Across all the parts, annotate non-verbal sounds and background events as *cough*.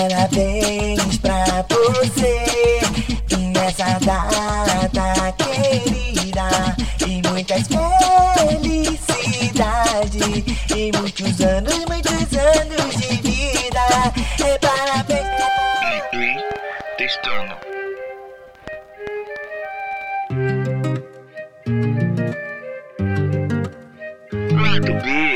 Parabéns pra você nessa data querida e muitas felicidades e muitos anos, muitos anos de vida. É parabéns. Testando. Lado B.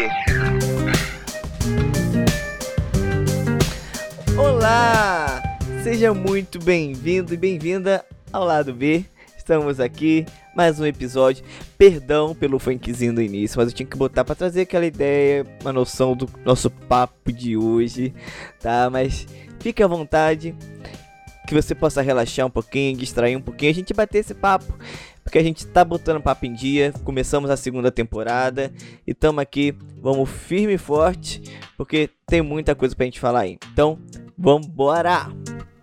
Seja muito bem-vindo e bem-vinda ao lado B. Estamos aqui, mais um episódio. Perdão pelo funkzinho do início, mas eu tinha que botar para trazer aquela ideia, uma noção do nosso papo de hoje, tá? Mas fique à vontade, que você possa relaxar um pouquinho, distrair um pouquinho, a gente bater esse papo, porque a gente tá botando papo em dia. Começamos a segunda temporada e estamos aqui, vamos firme e forte, porque tem muita coisa pra gente falar aí. Então, vambora! B.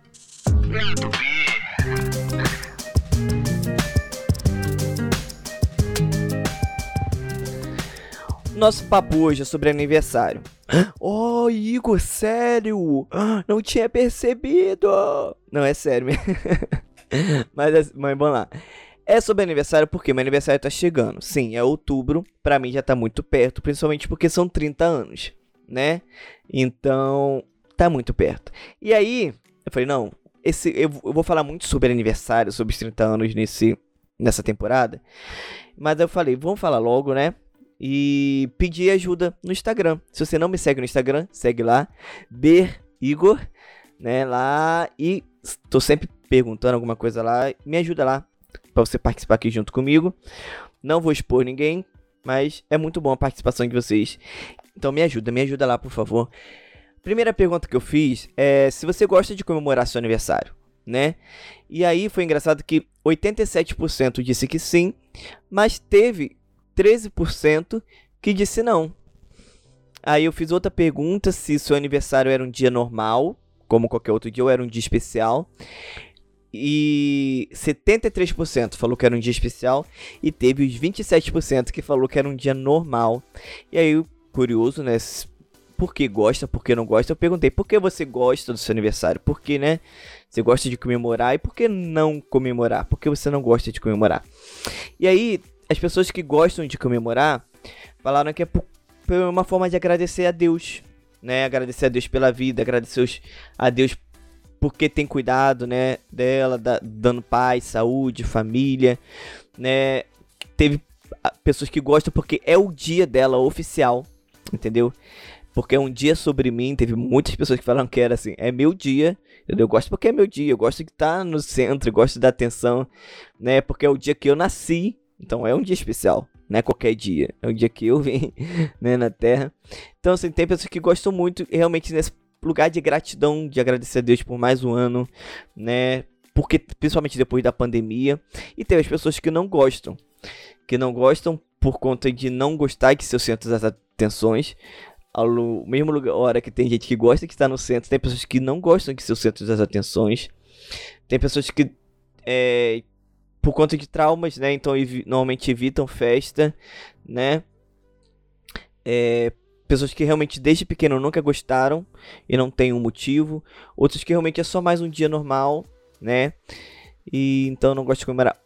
Nosso papo hoje é sobre aniversário. *gasps* Oh, Igor, sério? *gasps* Não tinha percebido. Não, é sério *laughs* mas, é- mas vamos lá. É sobre aniversário porque meu aniversário tá chegando. Sim, é outubro. Pra mim já tá muito perto, principalmente porque são 30 anos, né? Então, tá muito perto. E aí, eu falei, não, esse eu, eu vou falar muito sobre aniversário, sobre os 30 anos nesse nessa temporada. Mas eu falei, vamos falar logo, né? e pedir ajuda no Instagram. Se você não me segue no Instagram, segue lá, Ber Igor, né, lá e tô sempre perguntando alguma coisa lá, me ajuda lá para você participar aqui junto comigo. Não vou expor ninguém, mas é muito bom a participação de vocês. Então me ajuda, me ajuda lá, por favor. Primeira pergunta que eu fiz é se você gosta de comemorar seu aniversário, né? E aí foi engraçado que 87% disse que sim, mas teve 13% que disse não. Aí eu fiz outra pergunta se seu aniversário era um dia normal, como qualquer outro dia, ou era um dia especial. E 73% falou que era um dia especial e teve os 27% que falou que era um dia normal. E aí, curioso, né? Por que gosta, por que não gosta? Eu perguntei, por que você gosta do seu aniversário? Por que, né? Você gosta de comemorar e por que não comemorar? Por que você não gosta de comemorar? E aí, as pessoas que gostam de comemorar falaram que é por, por uma forma de agradecer a Deus, né? Agradecer a Deus pela vida, agradecer a Deus porque tem cuidado, né, dela, da- dando paz, saúde, família, né? Teve ah, pessoas que gostam porque é o dia dela oficial, entendeu? Porque um dia sobre mim, teve muitas pessoas que falaram que era assim, é meu dia, eu gosto porque é meu dia, eu gosto de estar no centro, eu gosto da atenção, né? Porque é o dia que eu nasci, então é um dia especial, não é qualquer dia. É o dia que eu *laughs* vim né, na Terra. Então, assim, tem pessoas que gostam muito realmente nesse lugar de gratidão, de agradecer a Deus por mais um ano, né? Porque, principalmente depois da pandemia. E tem as pessoas que não gostam. Que não gostam por conta de não gostar que seus centros das atenções. Ao mesmo lugar, hora que tem gente que gosta que está no centro, tem pessoas que não gostam que seus centros das atenções. Tem pessoas que é, por conta de traumas, né? Então evi- normalmente evitam festa, né? É, pessoas que realmente desde pequeno nunca gostaram e não tem um motivo. Outros que realmente é só mais um dia normal, né? E então não gosta de comemorar.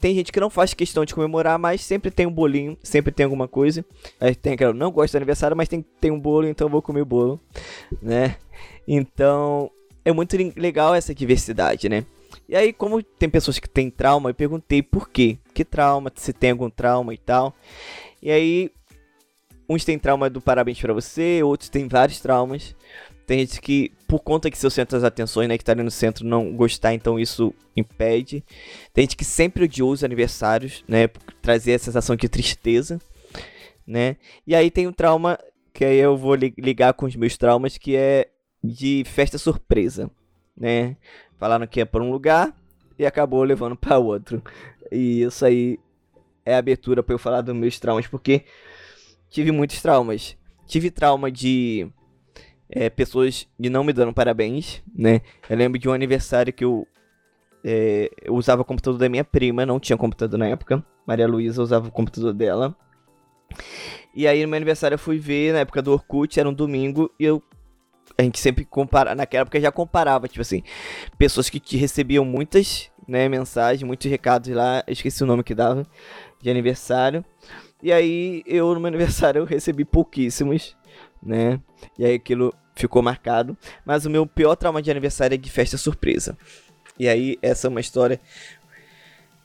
Tem gente que não faz questão de comemorar, mas sempre tem um bolinho, sempre tem alguma coisa. Aí tem aquela, não gosto do aniversário, mas tem, tem um bolo, então vou comer o bolo, né? Então é muito legal essa diversidade, né? E aí, como tem pessoas que têm trauma, eu perguntei por quê? Que trauma? Se tem algum trauma e tal. E aí, uns têm trauma do parabéns pra você, outros têm vários traumas. Tem gente que, por conta que seu centro das atenções, né, que tá ali no centro, não gostar, então isso impede. Tem gente que sempre odiou os aniversários, né, trazer a sensação de tristeza, né. E aí tem um trauma, que aí eu vou li- ligar com os meus traumas, que é de festa surpresa, né. Falaram que ia pra um lugar e acabou levando pra outro. E isso aí é a abertura pra eu falar dos meus traumas, porque tive muitos traumas. Tive trauma de é, pessoas de não me dando parabéns, né? Eu lembro de um aniversário que eu, é, eu usava o computador da minha prima, não tinha computador na época. Maria Luísa usava o computador dela. E aí no meu aniversário eu fui ver, na época do Orkut, era um domingo, e eu a gente sempre compara, naquela época já comparava, tipo assim, pessoas que recebiam muitas, né, mensagens, muitos recados lá, esqueci o nome que dava, de aniversário. E aí eu no meu aniversário eu recebi pouquíssimos, né? E aí aquilo ficou marcado, mas o meu pior trauma de aniversário é de festa surpresa. E aí essa é uma história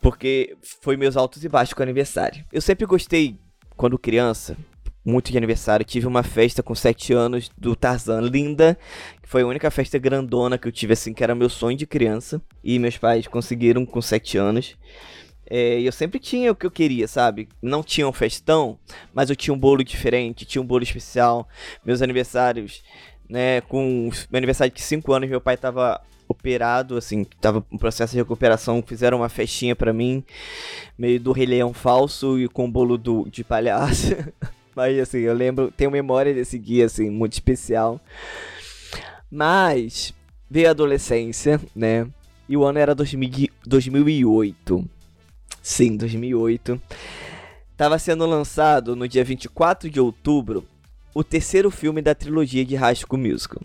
porque foi meus altos e baixos com aniversário. Eu sempre gostei quando criança muito de aniversário. Tive uma festa com 7 anos do Tarzan, linda. Que foi a única festa grandona que eu tive, assim, que era meu sonho de criança. E meus pais conseguiram com 7 anos. É, eu sempre tinha o que eu queria, sabe? Não tinha um festão, mas eu tinha um bolo diferente, tinha um bolo especial. Meus aniversários, né? Com meu aniversário de 5 anos, meu pai tava operado, assim, tava em processo de recuperação, fizeram uma festinha para mim, meio do Rei Leão falso e com bolo do, de palhaço. *laughs* Mas assim, eu lembro, tenho memória desse guia, assim, muito especial. Mas veio a adolescência, né? E o ano era 2000, 2008. Sim, 2008. Tava sendo lançado no dia 24 de outubro o terceiro filme da trilogia de High School Musical.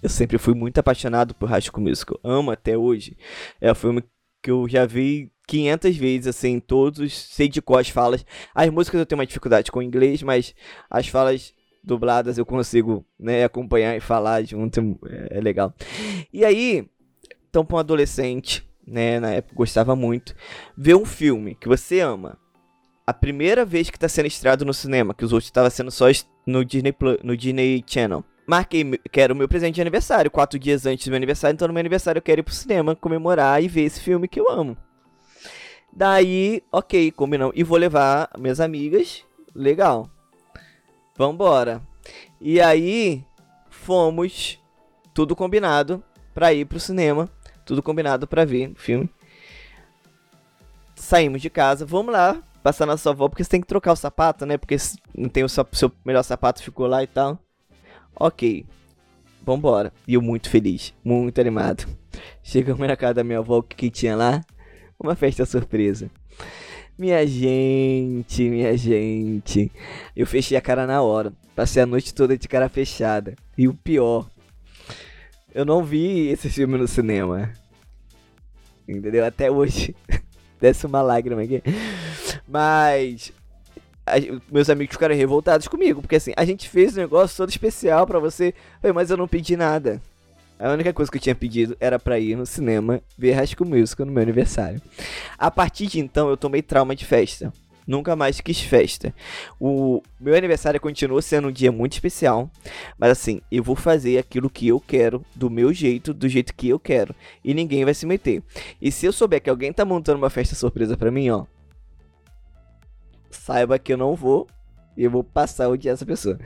Eu sempre fui muito apaixonado por High School Musical. Amo até hoje. É o filme que eu já vi 500 vezes, assim, todos, sei de qual as falas. As músicas eu tenho uma dificuldade com o inglês, mas as falas dubladas eu consigo, né, acompanhar e falar junto, é, é legal. E aí, então pra um adolescente, né, na época gostava muito, ver um filme que você ama, a primeira vez que tá sendo estreado no cinema, que os outros estavam sendo só no Disney, no Disney Channel. Marquei que era o meu presente de aniversário, quatro dias antes do meu aniversário, então no meu aniversário eu quero ir pro cinema comemorar e ver esse filme que eu amo. Daí, ok, combinamos. E vou levar minhas amigas. Legal. Vambora. E aí, fomos. Tudo combinado pra ir pro cinema. Tudo combinado pra ver o filme. Saímos de casa. Vamos lá. Passar na sua avó, porque você tem que trocar o sapato, né? Porque não tem o seu, seu melhor sapato, ficou lá e tal. Ok. Vambora. E eu muito feliz, muito animado. *laughs* Chegamos na casa da minha avó, o que, que tinha lá? uma festa surpresa. Minha gente, minha gente. Eu fechei a cara na hora. Passei a noite toda de cara fechada. E o pior, eu não vi esse filme no cinema. Entendeu? Até hoje. *laughs* Desce uma lágrima aqui. Mas. A, meus amigos ficaram revoltados comigo. Porque assim, a gente fez um negócio todo especial para você. Mas eu não pedi nada. A única coisa que eu tinha pedido era para ir no cinema ver High School Musical no meu aniversário. A partir de então eu tomei trauma de festa. Nunca mais quis festa. O meu aniversário continua sendo um dia muito especial, mas assim, eu vou fazer aquilo que eu quero, do meu jeito, do jeito que eu quero, e ninguém vai se meter. E se eu souber que alguém tá montando uma festa surpresa para mim, ó, saiba que eu não vou e eu vou passar o dia essa pessoa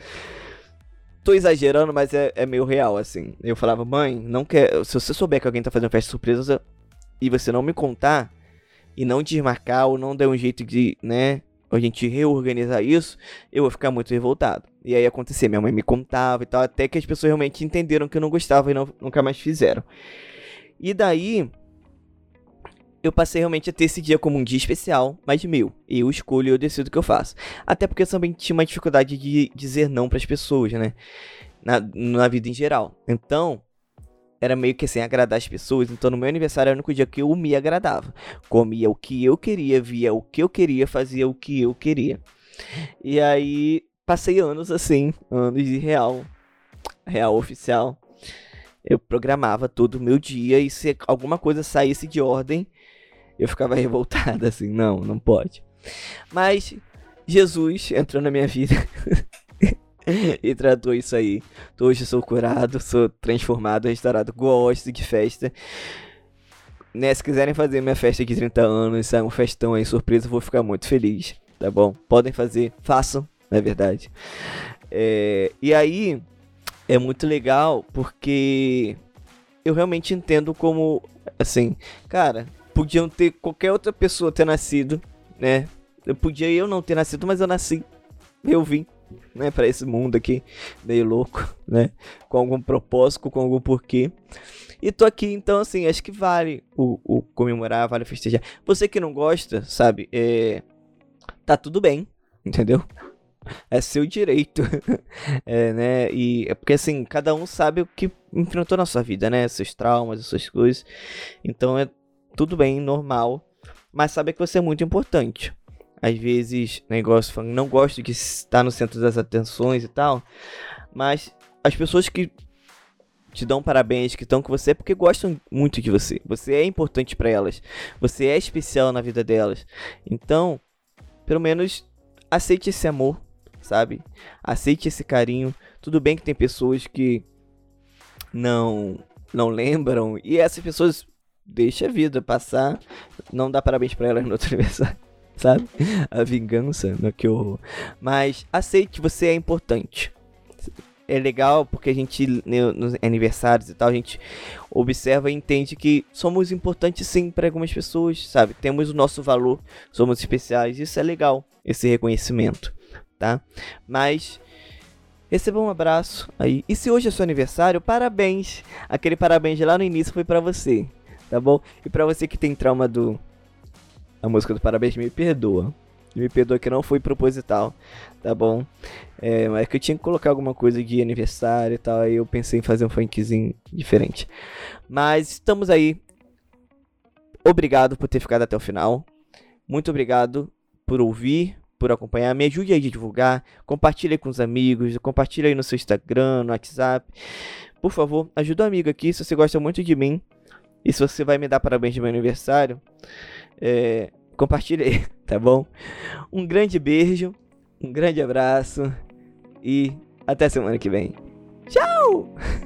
tô exagerando, mas é, é meio real, assim. Eu falava, mãe, não quer. Se você souber que alguém tá fazendo festa surpresa e você não me contar, e não desmarcar, ou não der um jeito de, né, a gente reorganizar isso, eu vou ficar muito revoltado. E aí acontecia, minha mãe me contava e tal, até que as pessoas realmente entenderam que eu não gostava e não, nunca mais fizeram. E daí, eu passei realmente a ter esse dia como um dia especial, mas meu. Eu escolho e eu decido o que eu faço. Até porque eu também tinha uma dificuldade de dizer não para as pessoas, né? Na, na vida em geral. Então, era meio que sem agradar as pessoas. Então, no meu aniversário era o único dia que eu me agradava. Comia o que eu queria, via o que eu queria, fazia o que eu queria. E aí, passei anos assim, anos de real, real oficial. Eu programava todo o meu dia e se alguma coisa saísse de ordem, eu ficava *laughs* revoltada assim, não, não pode. Mas Jesus entrou na minha vida *laughs* *laughs* e tratou isso aí. Hoje sou curado, sou transformado, restaurado, gosto de festa. Né, se quiserem fazer minha festa de 30 anos, é um festão aí, surpresa, vou ficar muito feliz, tá bom? Podem fazer, façam, na verdade. É, e aí, é muito legal porque eu realmente entendo como, assim, cara, podiam ter qualquer outra pessoa ter nascido, né? Eu podia eu não ter nascido, mas eu nasci. Eu vim, né, para esse mundo aqui, meio louco, né? Com algum propósito, com algum porquê. E tô aqui, então, assim, acho que vale o, o comemorar, vale festejar. Você que não gosta, sabe, é... tá tudo bem, entendeu? é seu direito. *laughs* é, né? E é porque assim, cada um sabe o que enfrentou na sua vida, né? Seus traumas, as suas coisas. Então é tudo bem, normal. Mas sabe que você é muito importante. Às vezes, negócio não gosto de estar no centro das atenções e tal. Mas as pessoas que te dão parabéns, que estão com você, é porque gostam muito de você. Você é importante para elas. Você é especial na vida delas. Então, pelo menos aceite esse amor, sabe? Aceite esse carinho. Tudo bem que tem pessoas que não não lembram e essas pessoas deixa a vida passar, não dá parabéns para elas no outro *laughs* aniversário, *laughs* sabe? A vingança, no que horror. Mas aceite você é importante é legal porque a gente, né, nos aniversários e tal, a gente observa e entende que somos importantes sim para algumas pessoas, sabe? Temos o nosso valor, somos especiais, isso é legal, esse reconhecimento, tá? Mas receba um abraço aí. E se hoje é seu aniversário, parabéns! Aquele parabéns lá no início foi para você, tá bom? E para você que tem trauma do a música do parabéns, me perdoa. Me perdoa que não foi proposital, tá bom? É, mas que eu tinha que colocar alguma coisa de aniversário e tal, aí eu pensei em fazer um funkzinho diferente. Mas estamos aí. Obrigado por ter ficado até o final. Muito obrigado por ouvir, por acompanhar. Me ajude aí a divulgar. Compartilhe com os amigos. Compartilhe aí no seu Instagram, no WhatsApp. Por favor, ajuda o um amigo aqui se você gosta muito de mim. E se você vai me dar parabéns de meu aniversário. É, compartilhe *laughs* tá bom? Um grande beijo, um grande abraço e até semana que vem. Tchau! *laughs*